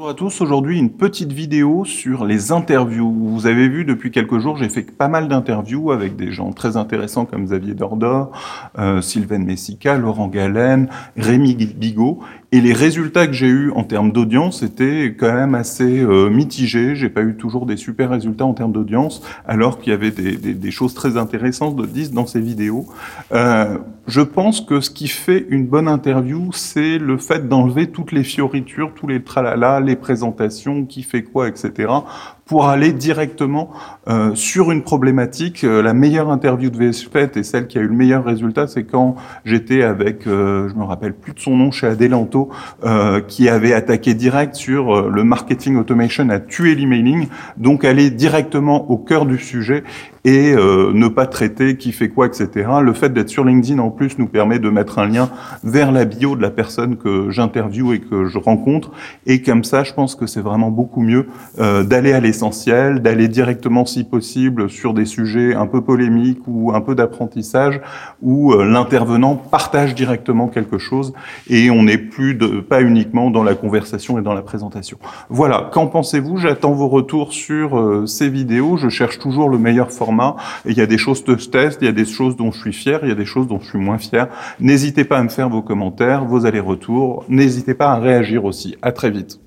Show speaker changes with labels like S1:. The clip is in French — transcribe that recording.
S1: Bonjour à tous, aujourd'hui une petite vidéo sur les interviews. Vous avez vu depuis quelques jours, j'ai fait pas mal d'interviews avec des gens très intéressants comme Xavier Dordor, euh, Sylvain Messica, Laurent Galen, Rémi Bigot. Et les résultats que j'ai eus en termes d'audience étaient quand même assez euh, mitigés. J'ai pas eu toujours des super résultats en termes d'audience, alors qu'il y avait des, choses très intéressantes de 10 dans ces vidéos. Euh, je pense que ce qui fait une bonne interview, c'est le fait d'enlever toutes les fioritures, tous les tralala, les présentations, qui fait quoi, etc., pour aller directement euh, sur une problématique. Euh, la meilleure interview de VS faite et celle qui a eu le meilleur résultat, c'est quand j'étais avec, euh, je me rappelle plus de son nom, chez Adelanto, euh, qui avait attaqué direct sur euh, le marketing automation à tuer l'emailing, donc aller directement au cœur du sujet et euh, ne pas traiter qui fait quoi, etc. Le fait d'être sur LinkedIn en plus nous permet de mettre un lien vers la bio de la personne que j'interviewe et que je rencontre. Et comme ça, je pense que c'est vraiment beaucoup mieux euh, d'aller à l'essentiel, d'aller directement, si possible, sur des sujets un peu polémiques ou un peu d'apprentissage, où euh, l'intervenant partage directement quelque chose et on n'est plus de, pas uniquement dans la conversation et dans la présentation. Voilà, qu'en pensez-vous? J'attends vos retours sur euh, ces vidéos. Je cherche toujours le meilleur format il y a des choses de test, il y a des choses dont je suis fier, il y a des choses dont je suis moins fier. N'hésitez pas à me faire vos commentaires, vos allers-retours. N'hésitez pas à réagir aussi. À très vite.